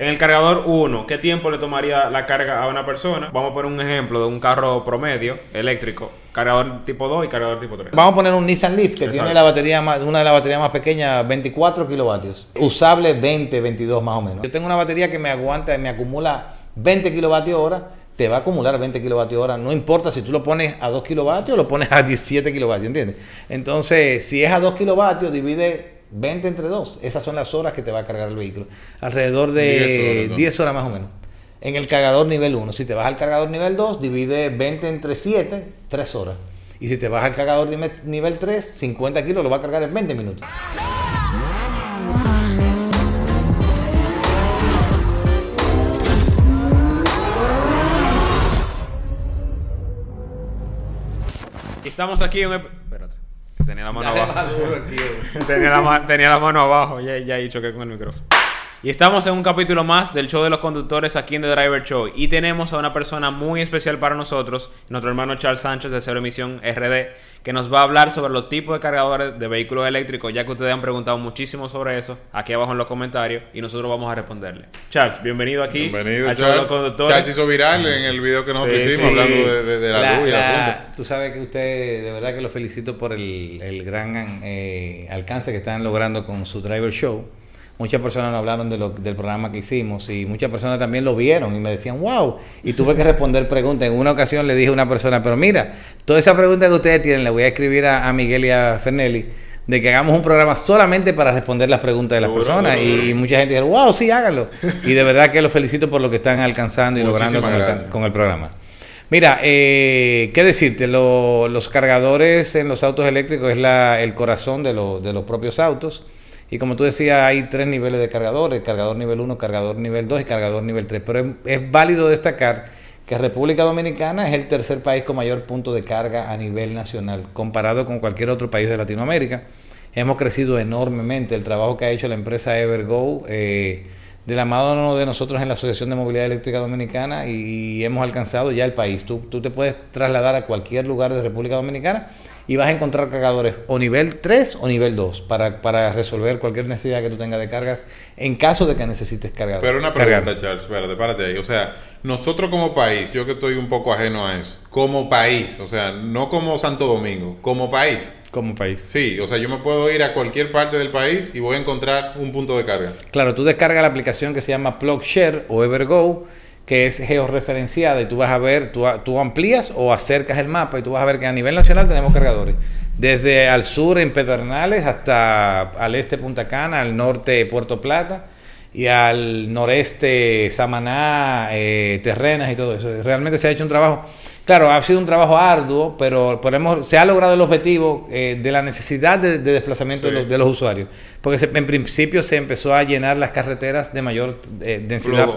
En el cargador 1, ¿qué tiempo le tomaría la carga a una persona? Vamos a poner un ejemplo de un carro promedio eléctrico, cargador tipo 2 y cargador tipo 3. Vamos a poner un Nissan Leaf que tiene la batería más, una de las baterías más pequeñas, 24 kilovatios. Usable 20, 22 más o menos. Yo tengo una batería que me aguanta, me acumula 20 kilovatios hora. Te va a acumular 20 kilovatios hora. No importa si tú lo pones a 2 kilovatios o lo pones a 17 kilovatios, ¿entiendes? Entonces, si es a 2 kilovatios, divide 20 entre 2. Esas son las horas que te va a cargar el vehículo. Alrededor 10 horas, de ¿no? 10 horas más o menos. En el cargador nivel 1. Si te vas al cargador nivel 2, divide 20 entre 7, 3 horas. Y si te vas al cargador nivel, nivel 3, 50 kilos lo va a cargar en 20 minutos. Estamos aquí en un... ep- Espérate. que Tenía la mano abajo. tenía, la tenía la mano abajo. Ya, ya ahí choqué con el micrófono. Y estamos en un capítulo más del show de los conductores aquí en The Driver Show. Y tenemos a una persona muy especial para nosotros, nuestro hermano Charles Sánchez de Cero Emisión RD, que nos va a hablar sobre los tipos de cargadores de vehículos eléctricos, ya que ustedes han preguntado muchísimo sobre eso, aquí abajo en los comentarios, y nosotros vamos a responderle. Charles, bienvenido aquí. Bienvenido, al show de los Charles. conductores. Charles hizo viral en el video que nosotros Sí, hicimos sí. hablando de, de- de la, luz y el asunto. Tú sabes que usted, de verdad que lo felicito por el, el gran eh, alcance que están logrando con su Driver Show. Muchas personas nos hablaron de lo- del programa que hicimos y muchas personas también lo vieron y me decían, wow. Y tuve que responder preguntas. En una ocasión le dije a una persona, pero mira, toda esa pregunta que ustedes tienen, le voy a escribir a, a Miguel y a Fernelli, de que hagamos un programa solamente para responder las preguntas de las Seguro, personas. seguro. Y, mucha gente dijo, wow, sí, háganlo. Y de verdad que los felicito por lo que están alcanzando y logrando el, con el programa. Mira, eh, ¿qué decirte? Lo- los cargadores en los autos eléctricos es la- el corazón de, lo- de los propios autos. Y como tú decías, hay tres niveles de cargadores, cargador nivel 1, cargador nivel 2 y cargador nivel 3. Pero es, válido destacar que República Dominicana es el tercer país con mayor punto de carga a nivel nacional, comparado con cualquier otro país de Latinoamérica. Hemos crecido enormemente. El trabajo que ha hecho la empresa Evergo, eh, de la mano de nosotros en la Asociación de Movilidad Eléctrica Dominicana, y hemos alcanzado ya el país. Tú, tú te puedes trasladar a cualquier lugar de República Dominicana y vas a encontrar cargadores o nivel 3 o nivel 2 para, para resolver cualquier necesidad que tú tengas de cargas en caso de que necesites cargar. Pero una pregunta, Charles, espérate, párate ahí. O sea, nosotros como país, yo que estoy un poco ajeno a eso, como país, o sea, no como Santo Domingo, como país. Como país. Sí, o sea, yo me puedo ir a cualquier parte del país y voy a encontrar un punto de carga. Claro, tú descargas la aplicación que se llama PlugShare o Evergo, que es georreferenciada y tú vas a ver, tú, tú amplías o acercas el mapa y tú vas a ver que a nivel nacional tenemos cargadores. Desde al sur en Pedernales hasta al este Punta Cana, al norte Puerto Plata y al noreste Samaná, eh, Terrenas y todo eso. Realmente se ha hecho un trabajo, claro, ha sido un trabajo arduo, pero, hemos- se ha logrado el objetivo eh, de la necesidad de, de desplazamiento Sí. de, los, de los usuarios. Porque se- en principio se empezó a llenar las carreteras de mayor eh, densidad.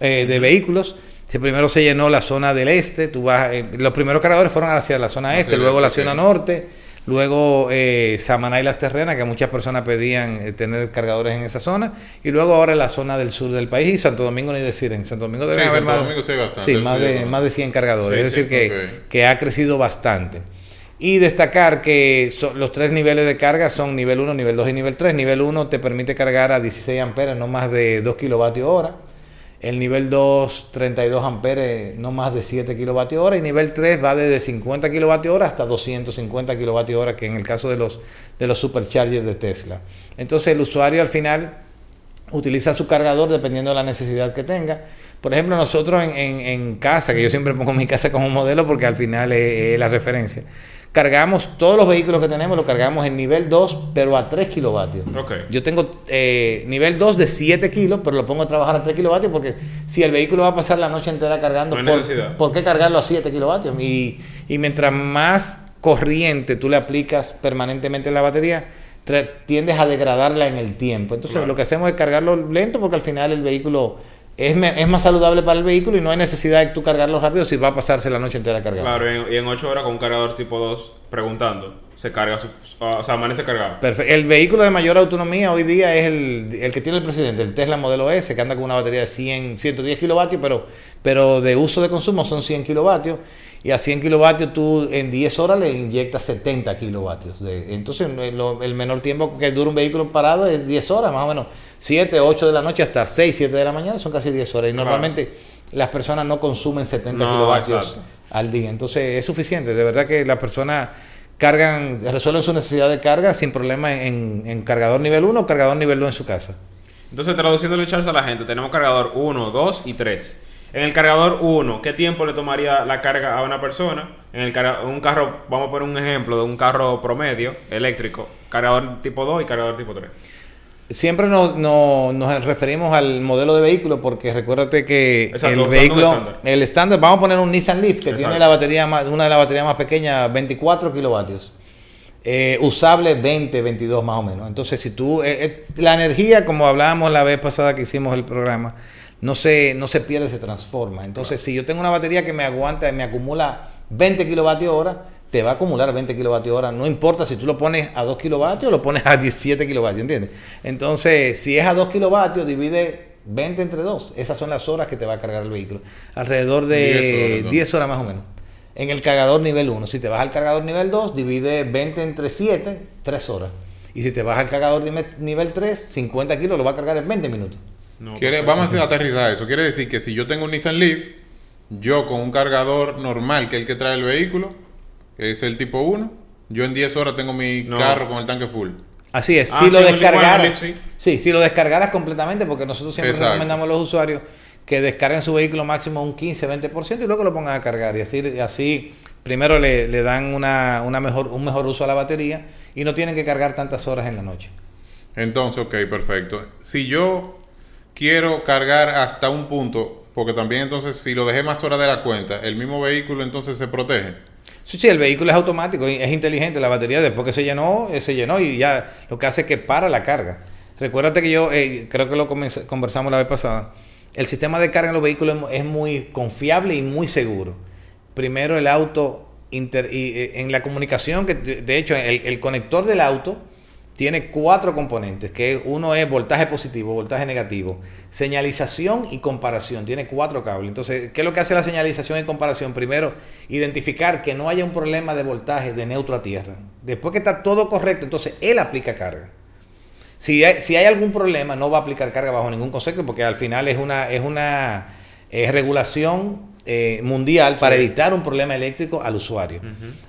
Eh, de vehículos. Primero se llenó la zona del este, tú vas, eh, los primeros cargadores fueron hacia la zona este, luego la este, zona norte, luego eh, Samaná y las terrenas, que muchas personas pedían eh, tener cargadores en esa zona, y luego ahora la zona del sur del país y Santo Domingo ni decir, en Santo Domingo deben Sí, haber más, Domingo sí más, de, más de 100 cargadores, es decir, que, que ha crecido bastante. Y destacar que los tres niveles de carga son nivel 1, nivel 2 y nivel 3. Nivel 1 te permite cargar a 16 amperes, no más de 2 kilovatios hora. El nivel 2, 32 amperes, no más de 7 kilovatios hora. Y nivel 3 va desde 50 kilovatios hora hasta 250 kilovatios hora, que en el caso de los, de los superchargers de Tesla. Entonces el usuario al final utiliza su cargador dependiendo de la necesidad que tenga. Por ejemplo, nosotros en, en- casa, que yo siempre pongo mi casa como modelo porque al final es la referencia, cargamos todos los vehículos que tenemos, lo cargamos en nivel 2, pero a 3 kilovatios. Ok. Yo tengo eh, nivel 2 de 7 kilos, pero lo pongo a trabajar a 3 kilovatios porque si el vehículo va a pasar la noche entera cargando, No ¿por, necesidad. ¿por qué cargarlo a 7 kilovatios? Y, y mientras más corriente tú le aplicas permanentemente en la batería, tiendes a degradarla en el tiempo. Entonces Claro. lo que hacemos es cargarlo lento porque al final el vehículo es, es más saludable para el vehículo y no hay necesidad de tú cargarlo rápido si va a pasarse la noche entera cargando. Claro, y en, y en 8 horas con un cargador tipo 2 preguntando. se carga, su, o sea, amanece cargado. Perfecto. El vehículo de mayor autonomía hoy día es el, el, que tiene el presidente, el Tesla modelo S, que anda con una batería de 100, 110 kilovatios, pero, pero de uso de consumo son 100 kilovatios. Y a 100 kilovatios tú en 10 horas le inyectas 70 kilovatios. Entonces el menor tiempo que dura un vehículo parado es 10 horas, más o menos 7, 8 de la noche hasta 6, 7 de la mañana son casi 10 horas. Y normalmente las personas no consumen 70 kilovatios al día. Entonces es suficiente. De verdad que las personas cargan, resuelven su necesidad de carga sin problema en, en cargador nivel 1 o cargador nivel 2 en su casa. Entonces, traduciéndole Charles a la gente, tenemos cargador 1, 2 y 3. En el cargador 1, ¿qué tiempo le tomaría la carga a una persona? En el un carro, vamos a poner un ejemplo de un carro promedio eléctrico, cargador tipo 2 y cargador tipo 3. Siempre nos, nos, referimos al modelo de vehículo porque recuérdate que el vehículo, el estándar, vamos a poner un Nissan Leaf que tiene la batería más, una de las baterías más pequeñas, 24 kilovatios. Eh, usable 20, 22 más o menos. Entonces, si tú, eh, eh, la energía, como hablábamos la vez pasada que hicimos el programa, no se, no se pierde, se transforma. Entonces, si yo tengo una batería que me aguanta, y me acumula 20 kilovatios hora, te va a acumular 20 kilovatios hora. No importa si tú lo pones a 2 kilovatios o lo pones a 17 kilovatios, ¿entiendes? Entonces, si es a 2 kilovatios, divide 20 entre 2. Esas son las horas que te va a cargar el vehículo. Alrededor de 10 horas, más o menos. En el cargador nivel 1. Si te vas al cargador nivel 2, divide 20 entre 7, 3 horas. Y si te vas al cargador nivel 3, 50 kilos lo va a cargar en 20 minutos. Quiere, vamos a aterrizar eso. Quiere decir que si yo tengo un Nissan Leaf, yo con un cargador normal, que es el que trae el vehículo, que es el tipo 1, yo en 10 horas tengo mi carro con el tanque full. Así es, ah, si lo descargaras, sí. si lo descargaras completamente, porque nosotros siempre recomendamos a los usuarios que descarguen su vehículo máximo un 15-20% y luego lo pongan a cargar. Y así, así primero le, le dan una, una, mejor, un mejor uso a la batería y no tienen que cargar tantas horas en la noche. Entonces, ok, perfecto. Si yo quiero cargar hasta un punto, porque también entonces si lo dejé más horas de la cuenta, el mismo vehículo entonces se protege. Sí, sí, el vehículo es automático, es inteligente, la batería después que se llenó, eh, se llenó y ya lo que hace es que para la carga. Recuérdate que yo, eh, creo que lo conversamos la vez pasada, el sistema de carga en los vehículos es muy confiable y muy seguro. Primero el auto, y, eh, en la comunicación, que de, hecho el conector del auto, tiene cuatro componentes, que uno es voltaje positivo, voltaje negativo, señalización y comparación, tiene cuatro cables. Entonces, ¿qué es lo que hace la señalización y comparación? Primero, identificar que no haya un problema de voltaje de neutro a tierra. Después que está todo correcto, entonces él aplica carga. Si hay, si hay algún problema, no va a aplicar carga bajo ningún concepto, porque al final es una, es una regulación eh, mundial para evitar un problema eléctrico al usuario.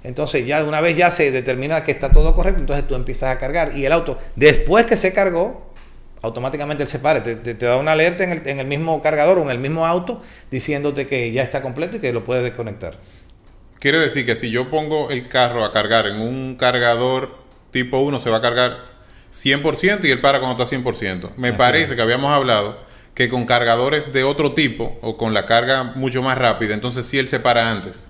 Entonces, ya una vez ya se determina que está todo correcto, entonces tú empiezas a cargar y el auto, después que se cargó, automáticamente él se para, te, da una alerta en el, en el, mismo cargador o en el mismo auto diciéndote que ya está completo y que lo puedes desconectar. Quiere decir que si yo pongo el carro a cargar en un cargador tipo 1, se va a cargar 100% y él para cuando está 100%. Me parece que habíamos hablado que con cargadores de otro tipo o con la carga mucho más rápida, entonces sí él se para antes.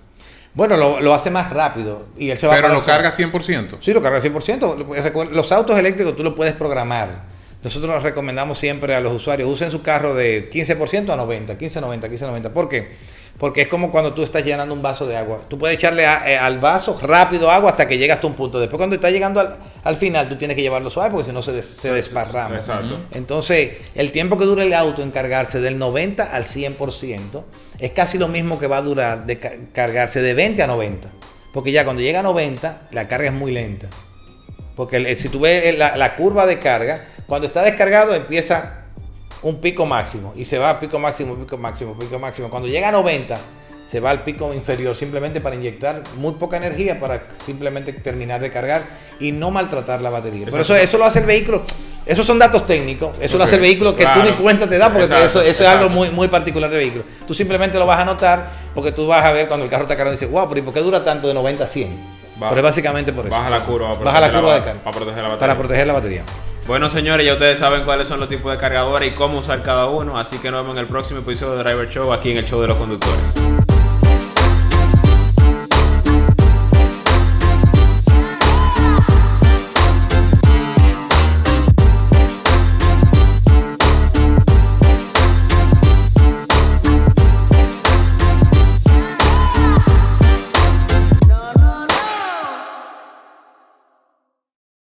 Bueno, lo, hace más rápido y él se va Pero lo carga 100%. Sí, lo carga 100%. Los autos eléctricos tú lo puedes programar. Nosotros nos recomendamos siempre a los usuarios, usen su carro de 15% a 90, 15, 90, 15, 90. ¿Por qué? Porque es como cuando tú estás llenando un vaso de agua. Tú puedes echarle eh, al vaso rápido agua hasta que llegas a un punto. Después cuando está llegando al, final, tú tienes que llevarlo suave porque si no se, se desparrama. Exacto. Entonces, el tiempo que dura el auto en cargarse del 90 al 100% es casi lo mismo que va a durar de cargarse de 20 a 90. Porque ya cuando llega a 90, la carga es muy lenta. Porque si tú ves la curva de carga, cuando está descargado empieza un pico máximo y se va a pico máximo, pico máximo, pico máximo. Cuando llega a 90 se va al pico inferior simplemente para inyectar muy poca energía para simplemente terminar de cargar y no maltratar la batería. Por eso eso lo hace el vehículo. Esos son datos técnicos. Eso lo hace el vehículo que tú ni cuenta te da porque eso, es algo muy, muy particular del vehículo. Tú simplemente lo vas a notar porque tú vas a ver cuando el carro está cargando y dices, wow, pero ¿y por qué dura tanto de 90 a 100? pero es básicamente por eso. Baja la curva. Baja la curva de carga. Para proteger la batería. Para proteger la batería. Bueno, señores, ya ustedes saben cuáles son los tipos de cargadores y cómo usar cada uno. Así que nos vemos en el próximo episodio de Driver Show aquí en el Show de los Conductores.